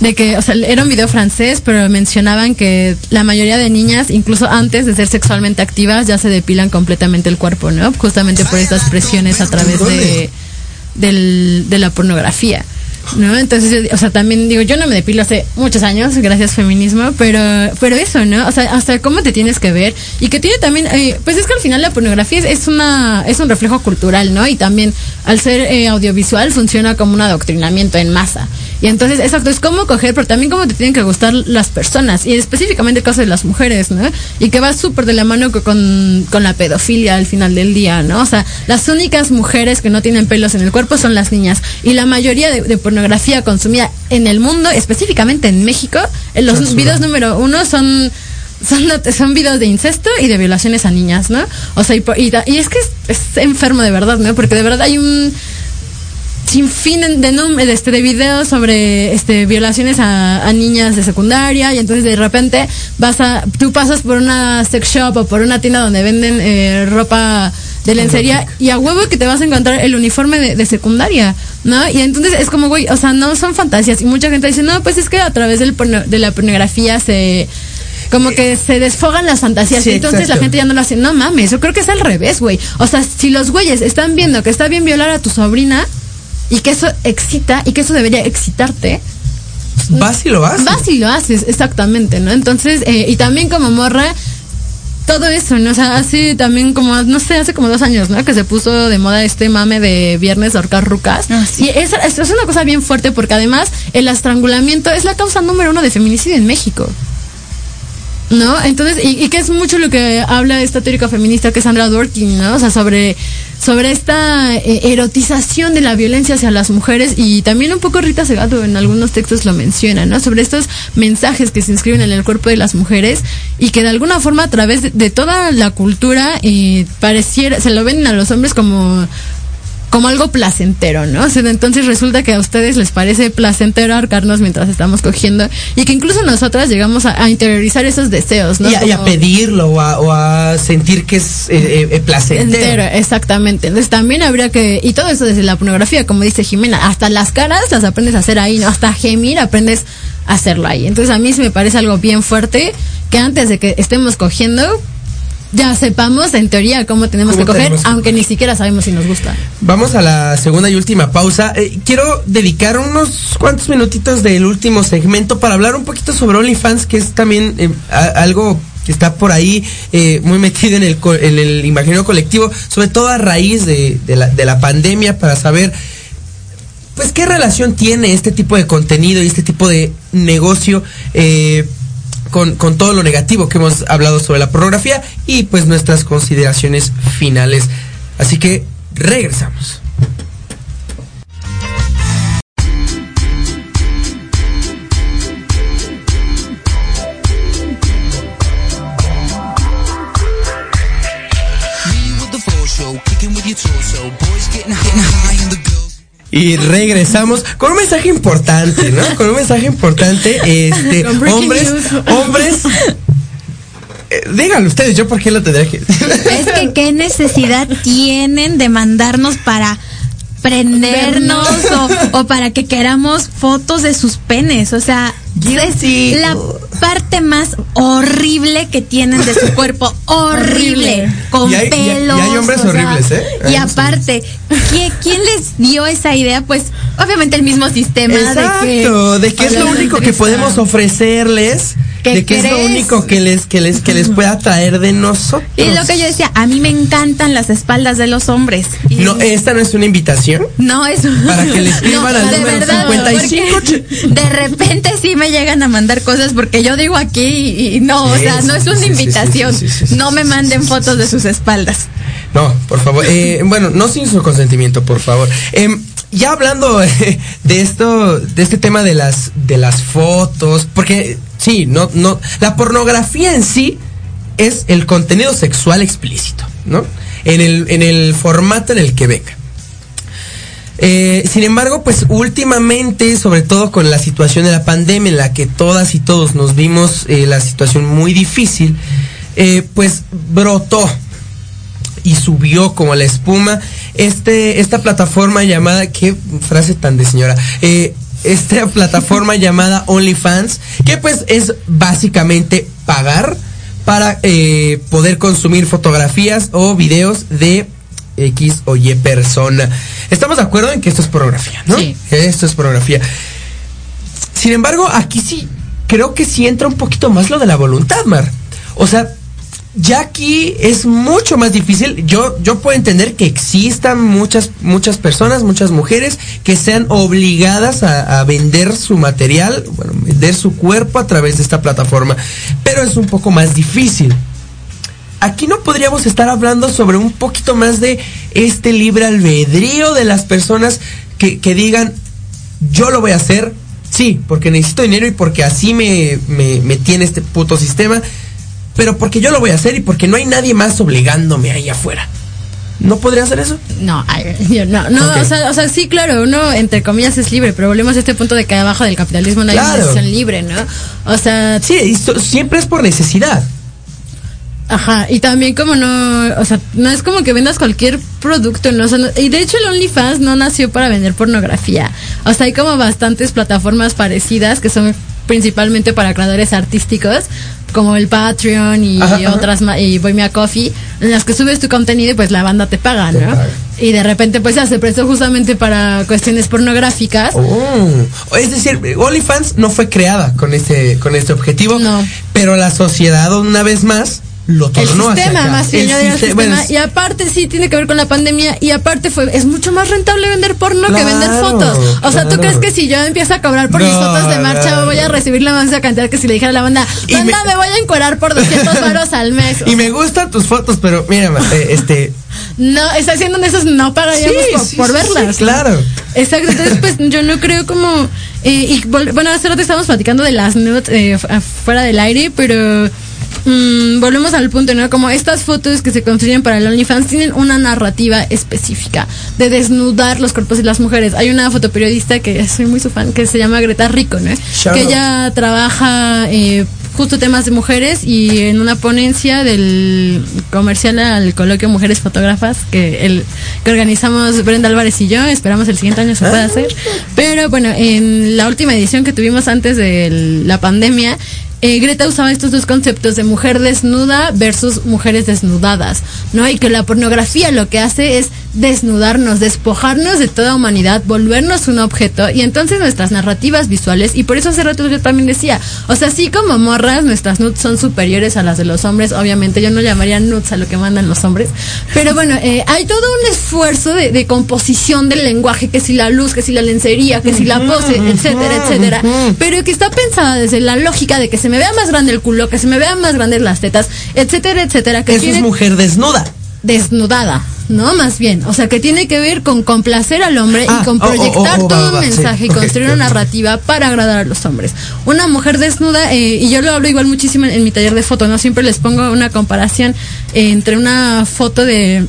de que, o sea, era un video francés, pero mencionaban que la mayoría de niñas, incluso antes de ser sexualmente activas, ya se depilan completamente el cuerpo, ¿no? Justamente por estas presiones a través de, del- de la pornografía. ¿No? Entonces, o sea, también digo, yo no me depilo hace muchos años, gracias feminismo, pero, pero eso, ¿no? O sea, hasta cómo te tienes que ver y que tiene también, eh, pues es que al final la pornografía es, es una, es un reflejo cultural, ¿no? Y también al ser eh, audiovisual funciona como un adoctrinamiento en masa. Y entonces, exacto, es cómo coger, pero también cómo te tienen que gustar las personas, y específicamente el caso de las mujeres, ¿no? Y que va súper de la mano co- con, con la pedofilia al final del día, ¿no? O sea, las únicas mujeres que no tienen pelos en el cuerpo son las niñas. Y la mayoría de, de pornografía consumida en el mundo, específicamente en México, en los Censura. videos número uno son son, son videos de incesto y de violaciones a niñas, ¿no? O sea, y, y y es que es, es enfermo de verdad, ¿no? Porque de verdad hay un sin fin de, de, este, de videos sobre este, violaciones a, a niñas de secundaria y entonces de repente vas a, tú pasas por una sex shop o por una tienda donde venden eh, ropa de lencería y a huevo que te vas a encontrar el uniforme de, de secundaria, ¿no? Y entonces es como, güey, o sea, no son fantasías y mucha gente dice, no, pues es que a través del porno- de la pornografía se... Como que se desfogan las fantasías Sí, y entonces la gente ya no lo hace. No mames, yo creo que es al revés, güey. O sea, si los güeyes están viendo que está bien violar a tu sobrina y que eso excita y que eso debería excitarte, Vas y lo haces. vas y lo haces, exactamente, ¿no? Entonces, eh, y también como morra, todo eso, ¿no? O sea, hace también como, no sé, hace como dos años, ¿no? Que se puso de moda este mame de viernes ahorcar rucas. Ah, sí. Y es, es, es una cosa bien fuerte porque además el estrangulamiento es la causa número uno de feminicidio en México. ¿No? Entonces, y, y que es mucho lo que habla esta teórica feminista que es Sandra Dworkin, ¿no? O sea, sobre, sobre esta eh, erotización de la violencia hacia las mujeres y también un poco Rita Segato en algunos textos lo menciona, ¿no? Sobre estos mensajes que se inscriben en el cuerpo de las mujeres y que de alguna forma a través de, de toda la cultura eh, pareciera, se lo ven a los hombres como como algo placentero, ¿no? O sea, entonces resulta que a ustedes les parece placentero ahorcarnos mientras estamos cogiendo y que incluso nosotras llegamos a, a interiorizar esos deseos, ¿no? y, a, y a pedirlo o a, o a sentir que es eh, eh, eh, placentero. Entero, exactamente. Entonces también habría que, y todo eso desde la pornografía, como dice Jimena, hasta las caras las aprendes a hacer ahí, ¿no? Hasta gemir aprendes a hacerlo ahí. Entonces a mí sí me parece algo bien fuerte que antes de que estemos cogiendo, ya sepamos en teoría cómo tenemos Cómo que coger, tenemos aunque ni siquiera sabemos si nos gusta. Vamos a la segunda y última pausa. Eh, quiero dedicar unos cuantos minutitos del último segmento para hablar un poquito sobre OnlyFans, que es también eh, a- algo que está por ahí eh, muy metido en el, co- en el imaginario colectivo, sobre todo a raíz de, de la, de la pandemia, para saber pues qué relación tiene este tipo de contenido y este tipo de negocio eh, con, con todo lo negativo que hemos hablado sobre la pornografía y pues nuestras consideraciones finales. Así que regresamos. Y regresamos con un mensaje importante, ¿no? Con un mensaje importante, este, hombres, news. hombres, eh, díganlo ustedes, yo por qué lo tendría que Es que qué necesidad tienen de mandarnos para prendernos o, o para que queramos fotos de sus penes. O sea, es la parte más horrible que tienen de su cuerpo. Horrible. Con Y hay- y hay- y pelos. hay hombres o sea, horribles, ¿eh? Y aparte, ¿quién, quién les dio esa idea? Pues obviamente el mismo sistema Exacto, de que, de que es lo único que podemos ofrecerles, ¿Qué de que es lo único que les que les que les pueda traer de nosotros. Y lo que yo decía, a mí me encantan las espaldas de los hombres. Y- No, esta no es una invitación. No, es Para que le escriban al de número verdad, 55. porque De repente sí me llegan a mandar cosas porque yo digo aquí y, y no, o sea, no es una invitación. no me manden fotos de sus espaldas. No, por favor. Eh, bueno, no sin su consentimiento, por favor. Em, ya hablando eh, de esto, de este tema de las de las fotos, porque sí, no, no, la pornografía en sí es el contenido sexual explícito, ¿no? En el, en el formato en el que venga. Eh, sin embargo, pues últimamente, sobre todo con la situación de la pandemia en la que todas y todos nos vimos eh, la situación muy difícil, eh, pues brotó y subió como la espuma este esta plataforma llamada qué frase tan de señora esta plataforma llamada OnlyFans que pues es básicamente pagar para eh, poder consumir fotografías o videos de X o Y persona. Estamos de acuerdo en que esto es pornografía, ¿no? Sí. Esto es pornografía. Sin embargo, aquí sí, creo que sí entra un poquito más lo de la voluntad, Mar. O sea, ya aquí es mucho más difícil. Yo, yo puedo entender que existan muchas, muchas personas, muchas mujeres que sean obligadas a, vender su material, bueno, vender su cuerpo a través de esta plataforma. Pero es un poco más difícil. Aquí no podríamos estar hablando sobre un poquito más de este libre albedrío de las personas que, que digan, yo lo voy a hacer, sí, porque necesito dinero y porque así me, me, me tiene este puto sistema, pero porque yo lo voy a hacer y porque no hay nadie más obligándome ahí afuera. ¿No podría hacer eso? No, yo no, no, o, sea, o sea, sí, claro, uno entre comillas es libre, pero volvemos a este punto de que abajo del capitalismo no hay una Claro. decisión libre, ¿no? O sea, Sí, y so- siempre es por necesidad. Ajá, y también como no, o sea, no es como que vendas cualquier producto, ¿no? O sea, no- y de hecho el OnlyFans no nació para vender pornografía. O sea, hay como bastantes plataformas parecidas que son principalmente para creadores artísticos, como el Patreon y Ajá, otras y Buy Me a Coffee, en las que subes tu contenido y pues la banda te paga, ¿no? Y de repente pues ya se prestó justamente para cuestiones pornográficas. Oh. Es decir, OnlyFans no fue creada con este, con este objetivo, No. pero la sociedad una vez más lo El tornó hacia sistema, acá. más bien, El yo digo el siste- bueno, sistema. Y aparte sí tiene que ver con la pandemia. Y aparte fue, es mucho más rentable vender porno que vender fotos. O sea, ¿tú crees que si yo empiezo a cobrar por mis fotos de marcha no, voy a recibir la más cantidad que si le dijera a la banda, banda, me- me... voy a encuerar por 200 varos al mes? Y me gustan tus fotos, pero mira, eh, este. No, está haciendo esos no pagaríamos Sí, por, sí, por sí, verlas. sí, claro. Exacto, entonces pues yo no creo como... eh, y bueno, hace rato estábamos platicando de las nudes eh, fu- fuera del aire, pero mm, volvemos al punto, ¿no? Como estas fotos que se construyen para el OnlyFans tienen una narrativa específica de desnudar los cuerpos de las mujeres. Hay una fotoperiodista que soy muy su fan, que se llama Greta Rico, ¿no? Shout que ella trabaja... eh, justo temas de mujeres y en una ponencia del comercial al coloquio Mujeres Fotógrafas que el que organizamos Brenda Álvarez y yo, esperamos el siguiente año se pueda hacer. Pero bueno, en la última edición que tuvimos antes de la pandemia, eh, Greta usaba estos dos conceptos de mujer desnuda versus mujeres desnudadas, ¿no? Y que la pornografía lo que hace es desnudarnos, despojarnos de toda humanidad, volvernos un objeto y entonces nuestras narrativas visuales, y por eso hace rato yo también decía, o sea, así como morras, nuestras nudes son superiores a las de los hombres, obviamente yo no llamaría nudes a lo que mandan los hombres, pero bueno, eh, hay todo un esfuerzo de, de composición del lenguaje, que si la luz, que si la lencería, que si la pose, etcétera, etcétera, pero que está pensada desde la lógica de que se me vea más grande el culo, que se me vean más grandes las tetas, etcétera, etcétera, que Eso tiene es mujer desnuda. desnudada, ¿no? Más bien, o sea, que tiene que ver con complacer al hombre Ah, y con oh, oh, proyectar oh, oh, todo va, un sí, mensaje y construir una narrativa para agradar a los hombres. Una mujer desnuda, eh, y yo lo hablo igual muchísimo en, en mi taller de foto, ¿no? Siempre les pongo una comparación eh, entre una foto de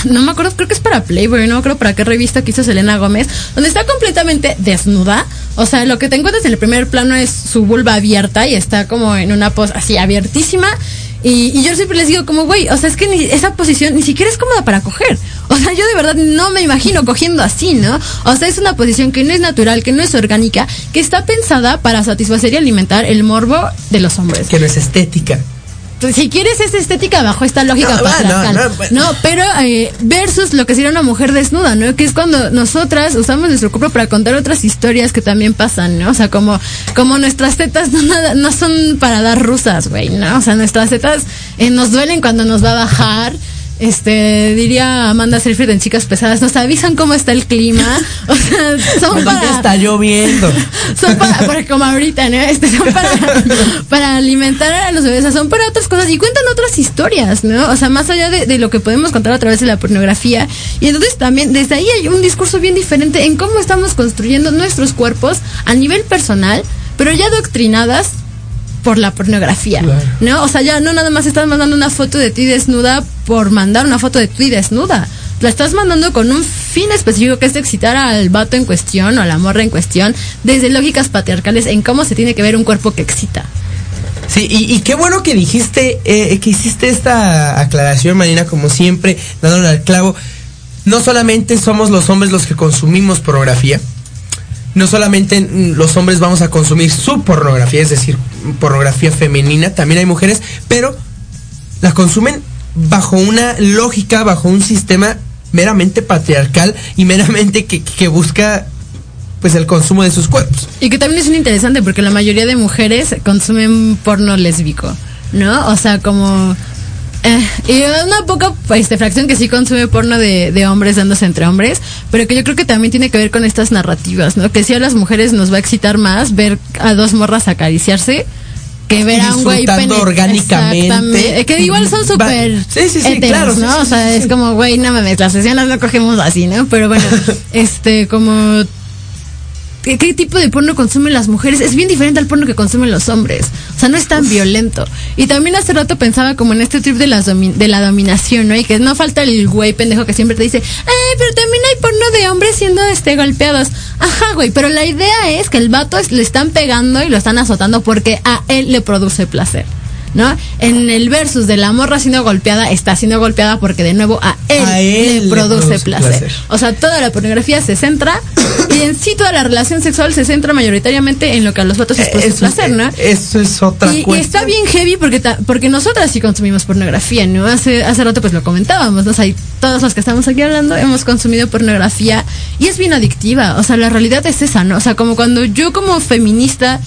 no me acuerdo, creo que es para Playboy, no me acuerdo para qué revista que hizo Selena Gómez, donde está completamente desnuda. O sea, lo que te encuentras en el primer plano es su vulva abierta y está como en una pose así abiertísima. Y, yo siempre les digo como, güey, o sea, es que ni, esa posición ni siquiera es cómoda para coger. O sea, yo de verdad no me imagino cogiendo así, ¿no? O sea, es una posición que no es natural, que no es orgánica, que está pensada para satisfacer y alimentar el morbo de los hombres. Que no es estética. Si quieres esa estética bajo esta lógica No, patriarcal. no, No, no, bueno. pero eh, versus lo que sería una mujer desnuda, ¿no? Que es cuando nosotras usamos nuestro cuerpo para contar otras historias que también pasan, ¿no? O sea, como, como nuestras tetas no, nada- no son para dar rusas, güey, ¿no? O sea, nuestras tetas eh, nos duelen cuando nos va a bajar. Este, diría Amanda Seyfried en Chicas Pesadas, nos avisan cómo está el clima. O sea, son para está lloviendo. son para, porque como ahorita, ¿no? Este, son para, para alimentar a los bebés, o sea, son para otras cosas y cuentan otras historias, ¿no? O sea, más allá de, de lo que podemos contar a través de la pornografía. Y entonces también desde ahí hay un discurso bien diferente en cómo estamos construyendo nuestros cuerpos a nivel personal, pero ya doctrinadas por la pornografía, Claro. ¿no? O sea, ya no nada más estás mandando una foto de ti desnuda por mandar una foto de ti desnuda. La estás mandando con un fin específico que es excitar al vato en cuestión o a la morra en cuestión desde lógicas patriarcales en cómo se tiene que ver un cuerpo que excita. Sí, y, y qué bueno que dijiste, eh, que hiciste esta aclaración, Marina, como siempre, dándole al clavo. No solamente somos los hombres los que consumimos pornografía, no solamente los hombres vamos a consumir su pornografía, es decir, pornografía femenina, también hay mujeres, pero la consumen bajo una lógica, bajo un sistema meramente patriarcal y meramente que, que busca pues el consumo de sus cuerpos. Y que también es interesante porque la mayoría de mujeres consumen porno lésbico, ¿no? O sea, como... eh, y una poca este, fracción que sí consume porno de, de hombres dándose entre hombres, pero que yo creo que también tiene que ver con estas narrativas, ¿no? Que sí a las mujeres nos va a excitar más ver a dos morras acariciarse que ver a un güey orgánicamente. Exactamente. Que igual son súper Sí, sí, sí, heteros, claro, ¿no? o sea, es como, güey, no mames, las sesiones no cogemos así, ¿no? Pero bueno, este, como ¿Qué, qué tipo de porno consumen las mujeres? Es bien diferente al porno que consumen los hombres. O sea, no es tan violento. Y también hace rato pensaba como en este trip de, las de la dominación, ¿no? Y que no falta el güey pendejo que siempre te dice, eh, pero también hay porno de hombres siendo este golpeados. Ajá, güey, pero la idea es que el vato es- le están pegando y lo están azotando porque a él le produce placer. ¿No? En el versus de la morra siendo golpeada, está siendo golpeada porque de nuevo a él, A él le produce, produce placer. placer. O sea, toda la pornografía se centra y en sí toda la relación sexual se centra mayoritariamente en lo que a los vatos les produce Eso, placer, ¿no? eso es otra Y, y está bien heavy porque ta- porque nosotras sí consumimos pornografía, ¿no? Hace hace rato pues lo comentábamos, ¿no? O sea, y todos los que estamos aquí hablando hemos consumido pornografía y es bien adictiva, o sea, la realidad es esa, ¿no? O sea, como cuando yo como feminista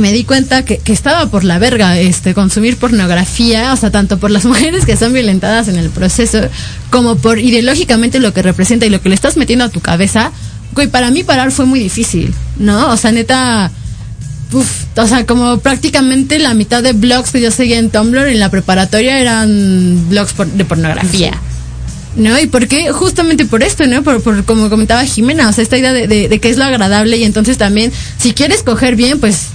me di cuenta que, que estaba por la verga este consumir pornografía, o sea, tanto por las mujeres que son violentadas en el proceso, como por ideológicamente lo que representa y lo que le estás metiendo a tu cabeza, güey, para mí parar fue muy difícil, ¿no? O sea, neta, uf, o sea, como prácticamente la mitad de blogs que yo seguía en Tumblr en la preparatoria eran blogs por- de pornografía. ¿No? ¿Y por qué? Justamente por esto, ¿no? Por, por como comentaba Jimena, o sea, esta idea de, de, de que es lo agradable y entonces también, si quieres coger bien, pues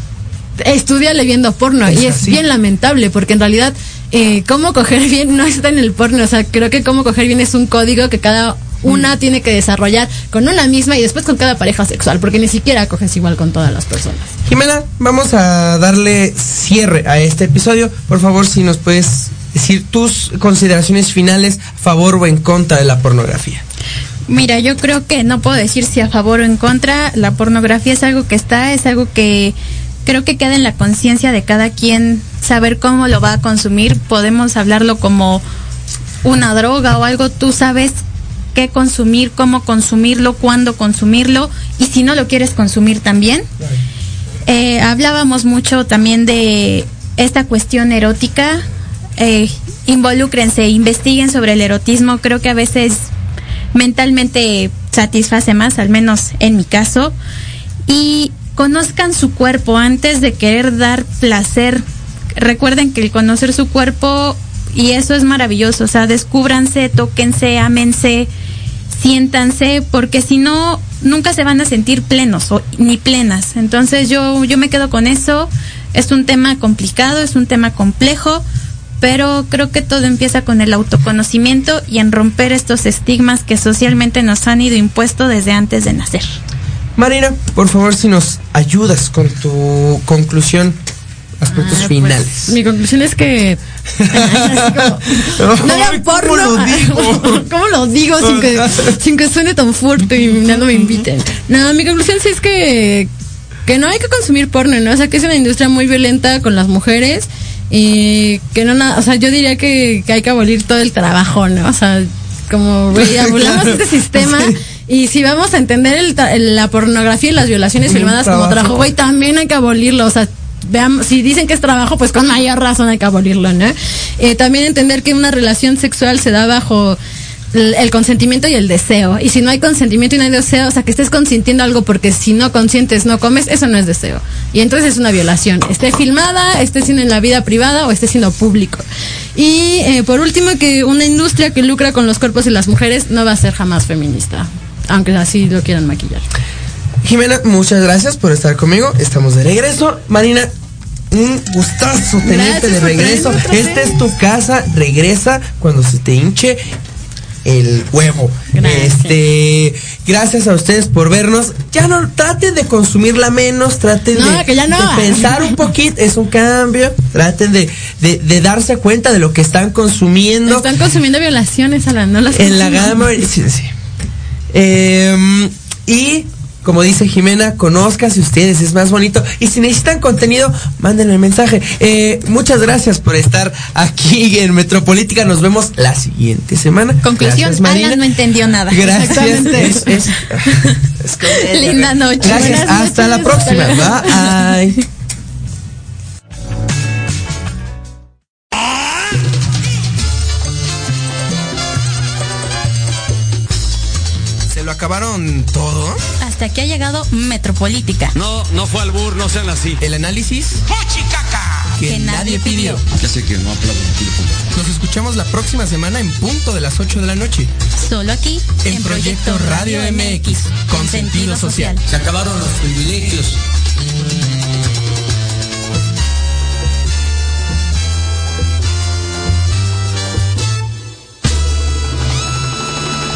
estudiale viendo porno. Es y es así. bien lamentable, porque en realidad, eh, cómo coger bien no está en el porno. O sea, creo que cómo coger bien es un código que cada una tiene que desarrollar con una misma y después con cada pareja sexual, porque ni siquiera coges igual con todas las personas. Jimena, vamos a darle cierre a este episodio. Por favor, si nos puedes decir tus consideraciones finales a favor o en contra de la pornografía. Mira, yo creo que no puedo decir si a favor o en contra. La pornografía es algo que está, es algo que creo que queda en la conciencia de cada quien saber cómo lo va a consumir. Podemos hablarlo como una droga o algo. Tú sabes qué consumir, cómo consumirlo, cuándo consumirlo y si no lo quieres consumir también. Eh, hablábamos mucho también de esta cuestión erótica. Eh, involúcrense, investiguen sobre el erotismo. Creo que a veces mentalmente satisface más, al menos en mi caso. Y conozcan su cuerpo antes de querer dar placer. Recuerden que el conocer su cuerpo, y eso es maravilloso, o sea, descúbranse, tóquense, ámense, siéntanse, porque si no, nunca se van a sentir plenos o, ni plenas. Entonces yo, yo me quedo con eso. Es un tema complicado, es un tema complejo, pero creo que todo empieza con el autoconocimiento y en romper estos estigmas que socialmente nos han ido impuestos desde antes de nacer. Marina, por favor, si nos ayudas con tu conclusión aspectos Ah, pues, finales. mi conclusión es que. como, no vean porno. ¿cómo lo digo? ¿Cómo lo digo sin que, sin que suene tan fuerte y ya no me inviten? No, mi conclusión sí es que, que no hay que consumir porno, ¿no? O sea, que es una industria muy violenta con las mujeres. Y que no nada, o sea, yo diría que, que hay que abolir todo el trabajo, ¿no? O sea, como, güey, abolamos este sistema. Sí. Y si vamos a entender el la pornografía y las violaciones un filmadas como trabajo. güey, también hay que abolirlo. O sea, veamos, si dicen que es trabajo, pues con mayor razón hay que abolirlo, ¿no? Eh, también entender que una relación sexual se da bajo el, el consentimiento y el deseo. Y si no hay consentimiento y no hay deseo, o sea, que estés consintiendo algo porque si no consientes no comes, eso no es deseo. Y entonces es una violación. Esté filmada, esté siendo en la vida privada o esté siendo público. Y eh, por último, que una industria que lucra con los cuerpos de las mujeres no va a ser jamás feminista. Aunque así lo quieran maquillar. Jimena, muchas gracias por estar conmigo. Estamos de regreso. Marina, un gustazo tenerte de regreso. Esta es tu casa. Regresa cuando se te hinche el huevo. Gracias. Este, gracias a ustedes por vernos. Ya no traten de consumirla menos, traten No, de, que ya no. de pensar un poquito, es un cambio. Traten de, de, de darse cuenta de lo que están consumiendo Están consumiendo violaciones, Alan, no las en la gama. Sí, sí. Em, y como dice Jimena, conozcas ustedes, es más bonito. Y si necesitan contenido, mándenme el mensaje. Eh, muchas gracias por estar aquí en Metropolítica. Nos vemos la siguiente semana. Conclusión, Gracias. Alan no entendió nada. Gracias. Es- es- Linda noche. Gracias. Buenas Hasta la próxima. Bye. ¿Se lo acabaron todo? Hasta aquí ha llegado Metropolítica. No, no fue albur, no sean así. El análisis que, Que nadie pidió. Ya sé que no. Nos escuchamos la próxima semana en punto de las 8 de la noche. Solo aquí En Proyecto Radio MX, con sentido social. Se acabaron los privilegios